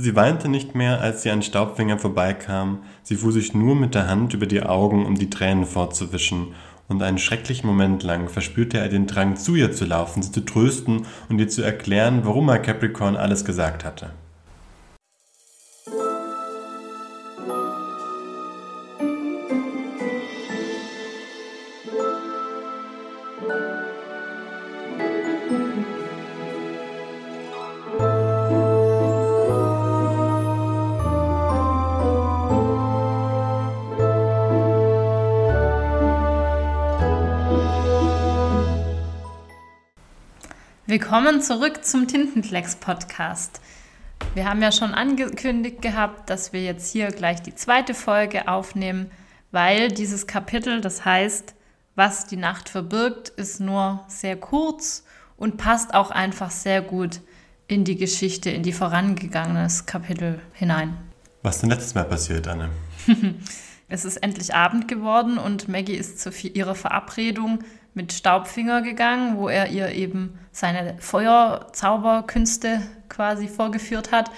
Sie weinte nicht mehr, als sie an Staubfinger vorbeikam, sie fuhr sich nur mit der Hand über die Augen, um die Tränen fortzuwischen, und einen schrecklichen Moment lang verspürte er den Drang, zu ihr zu laufen, sie zu trösten und ihr zu erklären, warum er Capricorn alles gesagt hatte. Willkommen zurück zum Tintenklecks-Podcast. Wir haben ja schon angekündigt gehabt, dass wir jetzt hier gleich die zweite Folge aufnehmen, weil dieses Kapitel, das heißt, was die Nacht verbirgt, ist nur sehr kurz und passt auch einfach sehr gut in die Geschichte, in die vorangegangenes Kapitel hinein. Was denn letztes Mal passiert, Anne? es ist endlich Abend geworden und Maggie ist zu ihrer Verabredung mit Staubfinger gegangen, wo er ihr eben seine Feuerzauberkünste quasi vorgeführt hat.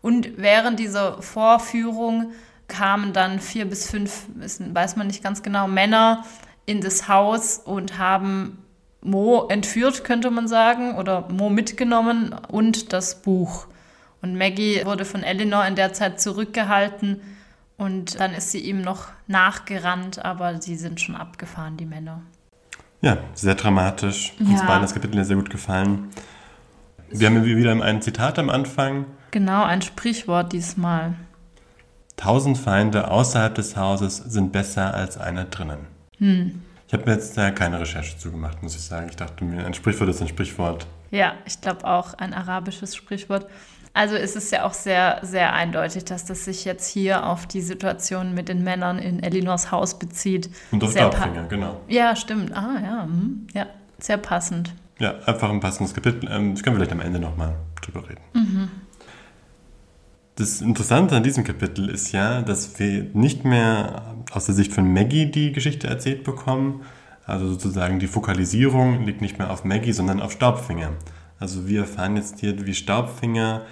Und während dieser Vorführung kamen dann vier bis fünf, weiß man nicht ganz genau, Männer in das Haus und haben Mo entführt, könnte man sagen, oder Mo mitgenommen und das Buch. Und Maggie wurde von Eleanor in der Zeit zurückgehalten und dann ist sie ihm noch nachgerannt, aber sie sind schon abgefahren, die Männer. Ja, sehr dramatisch. Ja. Uns beiden das Kapitel sehr gut gefallen. Wir haben wieder ein Zitat am Anfang. Genau, ein Sprichwort diesmal. Tausend Feinde außerhalb des Hauses sind besser als einer drinnen. Hm. Ich habe mir jetzt da keine Recherche zugemacht, muss ich sagen. Ich dachte mir, ein Sprichwort ist ein Sprichwort. Ja, ich glaube auch ein arabisches Sprichwort. Also ist es ja auch sehr, sehr eindeutig, dass das sich jetzt hier auf die Situation mit den Männern in Elinors Haus bezieht. Und auf Staubfinger, genau. Ja, stimmt. Ah, ja. Hm. Ja, sehr passend. Ja, einfach ein passendes Kapitel. Ähm, das können wir vielleicht am Ende nochmal drüber reden. Mhm. Das Interessante an diesem Kapitel ist ja, dass wir nicht mehr aus der Sicht von Maggie die Geschichte erzählt bekommen. Also sozusagen die Fokalisierung liegt nicht mehr auf Maggie, sondern auf Staubfinger. Also wir erfahren jetzt hier, wie Staubfinger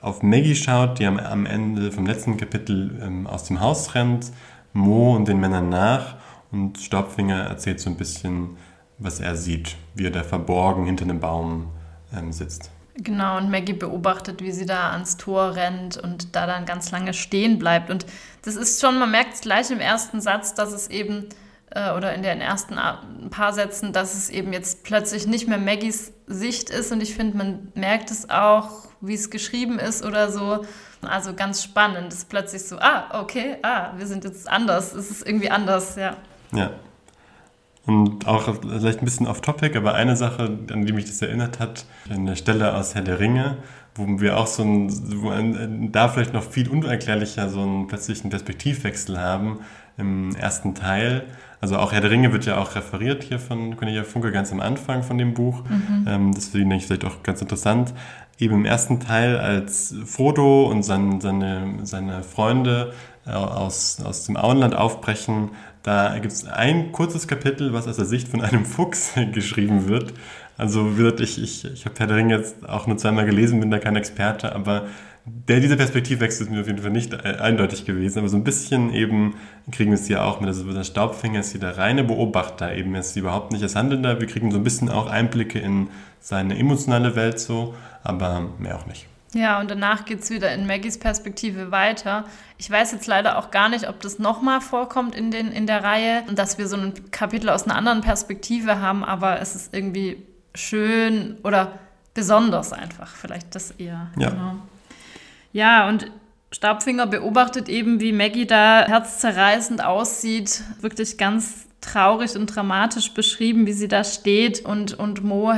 auf Maggie schaut, die am, Ende vom letzten Kapitel ähm, aus dem Haus rennt, Mo und den Männern nach und Staubfinger erzählt so ein bisschen, was er sieht, wie er da verborgen hinter einem Baum ähm, sitzt. Genau, und Maggie beobachtet, wie sie da ans Tor rennt und da dann ganz lange stehen bleibt. Und das ist schon, man merkt es gleich im ersten Satz, dass es eben äh, oder in den ersten paar Sätzen, dass es eben jetzt plötzlich nicht mehr Maggies Sicht ist und ich finde, man merkt es auch, wie es geschrieben ist oder so. Also ganz spannend, es ist plötzlich so, ah, okay, ah, wir sind jetzt anders, es ist irgendwie anders, ja. Ja. Und auch vielleicht ein bisschen off-topic, aber eine Sache, an die mich das erinnert hat, eine Stelle aus Herr der Ringe, wo wir auch so ein, wo ein, da vielleicht noch viel unerklärlicher so einen plötzlichen Perspektivwechsel haben im ersten Teil, also auch Herr der Ringe wird ja auch referiert hier von Cornelia Funke ganz am Anfang von dem Buch. Mhm. Ähm, das finde ich vielleicht auch ganz interessant. Eben im ersten Teil, als Frodo und sein, seine, seine Freunde äh, aus, aus dem Auenland aufbrechen, da gibt es ein kurzes Kapitel, was aus der Sicht von einem Fuchs geschrieben wird. Also wird ich, ich, ich habe Herr der Ringe jetzt auch nur zweimal gelesen, bin da kein Experte, aber der, dieser Perspektivwechsel ist mir auf jeden Fall nicht äh, eindeutig gewesen, aber so ein bisschen eben kriegen wir es hier auch mit, also der Staubfinger ist hier der reine Beobachter, eben ist überhaupt nicht als Handelnder. Wir kriegen so ein bisschen auch Einblicke in seine emotionale Welt so, aber mehr auch nicht. Ja, und danach geht es wieder in Maggies Perspektive weiter. Ich weiß jetzt leider auch gar nicht, ob das nochmal vorkommt in, den, in der Reihe, dass wir so ein Kapitel aus einer anderen Perspektive haben, aber es ist irgendwie schön oder besonders einfach, vielleicht das eher. Ja. Genau. Ja, und Staubfinger beobachtet eben, wie Maggie da herzzerreißend aussieht, wirklich ganz traurig und dramatisch beschrieben, wie sie da steht und, und Mo,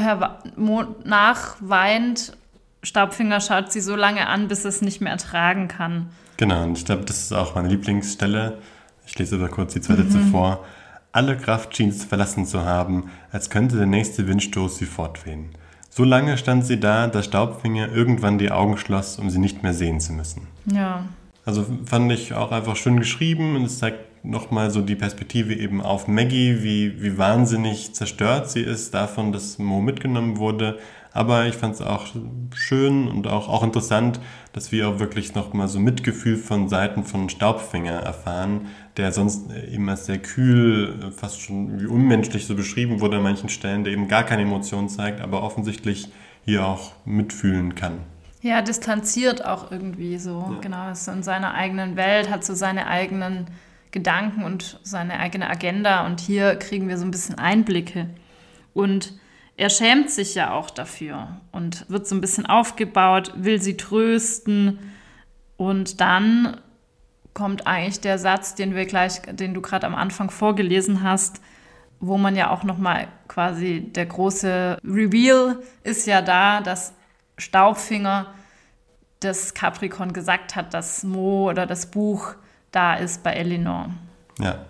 Mo nachweint. Staubfinger schaut sie so lange an, bis es nicht mehr ertragen kann. Genau, und ich glaube, das ist auch meine Lieblingsstelle. Ich lese aber kurz die zwei Sätze mhm. vor. Alle Kraft schien es verlassen zu haben, als könnte der nächste Windstoß sie fortwehen. So lange stand sie da, dass Staubfinger irgendwann die Augen schloss, um sie nicht mehr sehen zu müssen. Ja. Also fand ich auch einfach schön geschrieben und es zeigt nochmal so die Perspektive eben auf Maggie, wie, wie wahnsinnig zerstört sie ist davon, dass Mo mitgenommen wurde. Aber ich fand es auch schön und auch, auch interessant, dass wir auch wirklich nochmal so Mitgefühl von Seiten von Staubfinger erfahren, der sonst immer sehr kühl, fast schon wie unmenschlich so beschrieben wurde an manchen Stellen, der eben gar keine Emotionen zeigt, aber offensichtlich hier auch mitfühlen kann. Ja, distanziert auch irgendwie so. Ja. Genau, ist so in seiner eigenen Welt, hat so seine eigenen Gedanken und seine eigene Agenda. Und hier kriegen wir so ein bisschen Einblicke. Und er schämt sich ja auch dafür und wird so ein bisschen aufgebaut, will sie trösten. Und dann kommt eigentlich der Satz, den wir gleich, den du gerade am Anfang vorgelesen hast, wo man ja auch noch mal quasi der große Reveal ist ja da, dass Staubfinger das Capricorn gesagt hat, dass Mo oder das Buch da ist bei Elinor. Ja.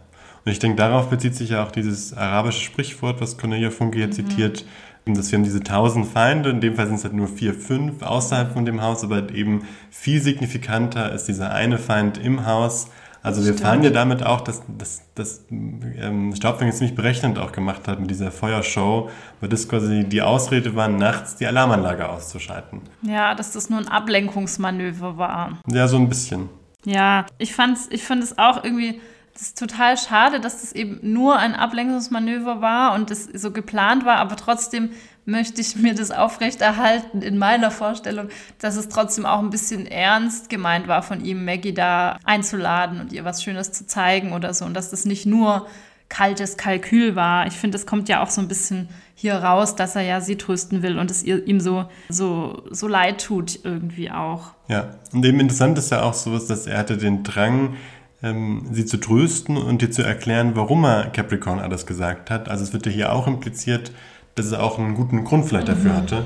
Und ich denke, darauf bezieht sich ja auch dieses arabische Sprichwort, was Cornelia Funke hier mhm. zitiert, dass wir haben diese tausend Feinde, in dem Fall sind es halt nur vier, fünf außerhalb von dem Haus, aber eben viel signifikanter ist dieser eine Feind im Haus, also wir Stimmt. fahren ja damit auch, dass, dass, dass ähm, Staubfinger ziemlich berechnend auch gemacht hat mit dieser Feuershow, weil das quasi die Ausrede war, nachts die Alarmanlage auszuschalten. Ja, dass das nur ein Ablenkungsmanöver war. Ja, so ein bisschen. Ja, ich fand ich fand es auch irgendwie das total schade, dass das eben nur ein Ablenkungsmanöver war und das so geplant war, aber trotzdem möchte ich mir das aufrechterhalten in meiner Vorstellung, dass es trotzdem auch ein bisschen ernst gemeint war von ihm, Maggie da einzuladen und ihr was Schönes zu zeigen oder so und dass das nicht nur kaltes Kalkül war. Ich finde, es kommt ja auch so ein bisschen hier raus, dass er ja sie trösten will und es ihm so, so, so leid tut irgendwie auch. Ja, und eben interessant ist ja auch sowas, dass er hatte den Drang, ähm, sie zu trösten und dir zu erklären, warum er Capricorn alles gesagt hat. Also es wird ja hier auch impliziert, dass er auch einen guten Grund vielleicht dafür mhm. hatte.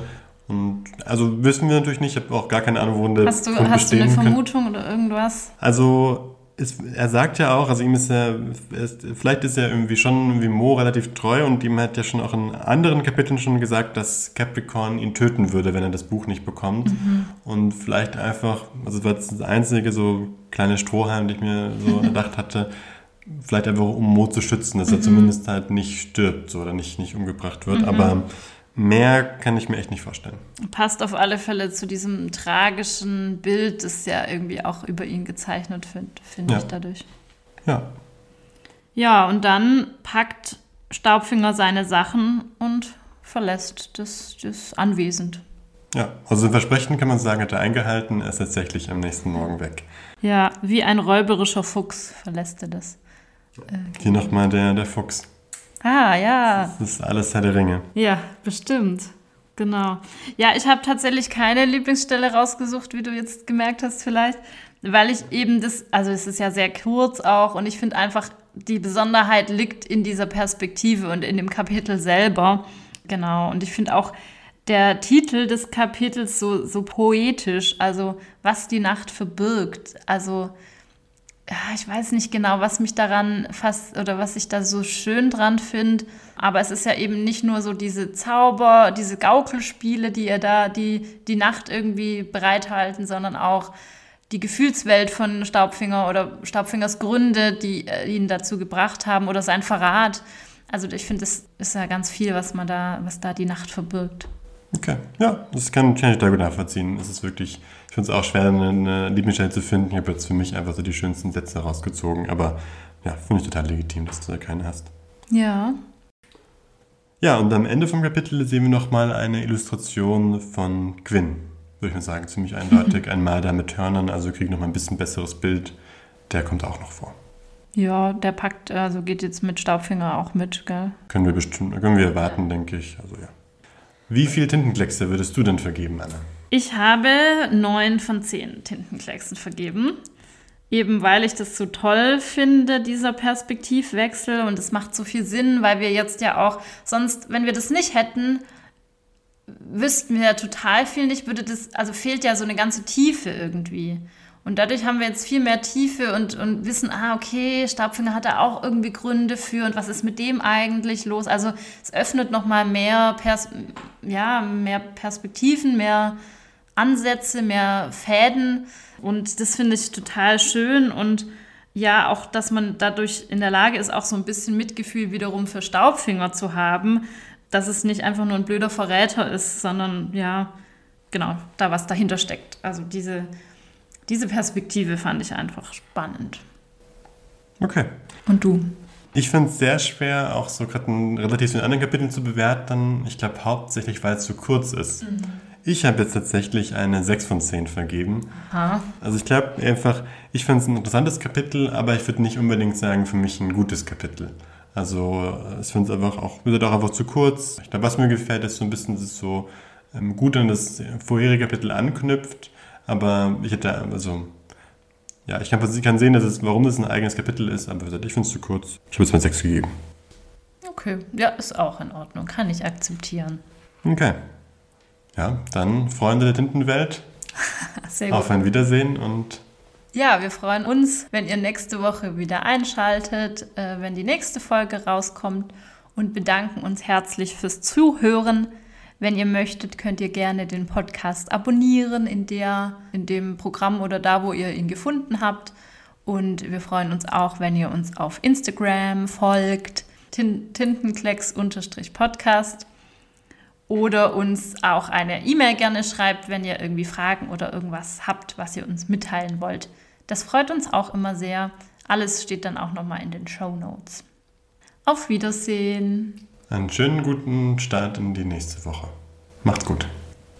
Und also wissen wir natürlich nicht, ich habe auch gar keine Ahnung, worin der hast du, Grund Hast du eine Vermutung kann. oder irgendwas? Also ist, er sagt ja auch, also ihm ist er, ist, vielleicht ist er irgendwie schon wie Mo relativ treu und ihm hat ja schon auch in anderen Kapiteln schon gesagt, dass Capricorn ihn töten würde, wenn er das Buch nicht bekommt. Mhm. Und vielleicht einfach, also das war das einzige so kleine Strohhalm, den ich mir so erdacht hatte, vielleicht einfach um Mo zu schützen, dass mhm. er zumindest halt nicht stirbt so, oder nicht, nicht umgebracht wird. Mhm. Aber Mehr kann ich mir echt nicht vorstellen. Passt auf alle Fälle zu diesem tragischen Bild, das ja irgendwie auch über ihn gezeichnet wird, finde ja. ich dadurch. Ja. Ja, und dann packt Staubfinger seine Sachen und verlässt das, das Anwesend. Ja, also Versprechen kann man sagen, hat er eingehalten, er ist tatsächlich am nächsten Morgen weg. Ja, wie ein räuberischer Fuchs verlässt er das. Äh, Hier nochmal der, der Fuchs. Ah, ja. Das ist alles Herr der Ringe. Ja, bestimmt. Genau. Ja, ich habe tatsächlich keine Lieblingsstelle rausgesucht, wie du jetzt gemerkt hast vielleicht, weil ich eben das, also es ist ja sehr kurz auch und ich finde einfach, die Besonderheit liegt in dieser Perspektive und in dem Kapitel selber. Genau. Und ich finde auch der Titel des Kapitels so, so poetisch, also was die Nacht verbirgt. Also ich weiß nicht genau, was mich daran fast oder was ich da so schön dran finde. Aber es ist ja eben nicht nur so diese Zauber, diese Gaukelspiele, die ihr da die, die Nacht irgendwie bereithalten, sondern auch die Gefühlswelt von Staubfinger oder Staubfingers Gründe, die äh, ihn dazu gebracht haben oder sein Verrat. Also ich finde, es ist ja ganz viel, was man da, was da die Nacht verbirgt. Okay, ja, das kann, kann ich da gut nachvollziehen. Es ist wirklich ich finde es auch schwer, eine Lieblingsstelle zu finden. Ich habe jetzt für mich einfach so die schönsten Sätze rausgezogen. Aber ja, finde ich total legitim, dass du da keine hast. Ja. Ja, und am Ende vom Kapitel sehen wir nochmal eine Illustration von Gwyn. Würde ich mal sagen, ziemlich eindeutig. ein Marder mit Hörnern, also kriegt nochmal ein bisschen besseres Bild. Der kommt auch noch vor. Ja, der packt, also geht jetzt mit Staubfinger auch mit, gell? Können wir bestimmt, können wir erwarten, denke ich. Also ja. Wie viele Tintenkleckse würdest du denn vergeben, Anna? Ich habe neun von zehn Tintenklecksen vergeben. Eben weil ich das so toll finde, dieser Perspektivwechsel. Und es macht so viel Sinn, weil wir jetzt ja auch, sonst, wenn wir das nicht hätten, wüssten wir ja total viel nicht, würde das, also fehlt ja so eine ganze Tiefe irgendwie. Und dadurch haben wir jetzt viel mehr Tiefe und, und wissen, ah, okay, Stabfinger hat da auch irgendwie Gründe für und was ist mit dem eigentlich los? Also es öffnet nochmal mehr, Pers ja, mehr Perspektiven, mehr Ansätze, mehr Fäden. Und das finde ich total schön. Und ja, auch, dass man dadurch in der Lage ist, auch so ein bisschen Mitgefühl wiederum für Staubfinger zu haben, dass es nicht einfach nur ein blöder Verräter ist, sondern ja, genau, da was dahinter steckt. Also diese, diese Perspektive fand ich einfach spannend. Okay. Und du? Ich finde es sehr schwer, auch so gerade relativ in anderen Kapiteln zu bewerten. Ich glaube hauptsächlich, weil es zu kurz ist. Mhm. Ich habe jetzt tatsächlich eine 6 von 10 vergeben. Aha. Also ich glaube einfach, ich finde es ein interessantes Kapitel, aber ich würde nicht unbedingt sagen, für mich ein gutes Kapitel. Also ich finde es einfach auch, wird auch einfach zu kurz. Ich glaube, was mir gefällt, ist so ein bisschen, dass es so ähm, gut an das vorherige Kapitel anknüpft. Aber ich hätte, also ja, ich kann, kann sehen, dass es, warum das ein eigenes Kapitel ist, aber ich finde es zu kurz. Ich habe es mal 6 gegeben. Okay, ja, ist auch in Ordnung. Kann ich akzeptieren. Okay. Ja, dann Freunde der Tintenwelt. Sehr gut. Auf ein Wiedersehen und. Ja, wir freuen uns, wenn ihr nächste Woche wieder einschaltet, äh, wenn die nächste Folge rauskommt und bedanken uns herzlich fürs Zuhören. Wenn ihr möchtet, könnt ihr gerne den Podcast abonnieren in, der, in dem Programm oder da, wo ihr ihn gefunden habt. Und wir freuen uns auch, wenn ihr uns auf Instagram folgt, Tintenklecks-Podcast oder uns auch eine E-Mail gerne schreibt, wenn ihr irgendwie Fragen oder irgendwas habt, was ihr uns mitteilen wollt. Das freut uns auch immer sehr. Alles steht dann auch nochmal in den Show Notes. Auf Wiedersehen. Einen schönen guten Start in die nächste Woche. Macht's gut.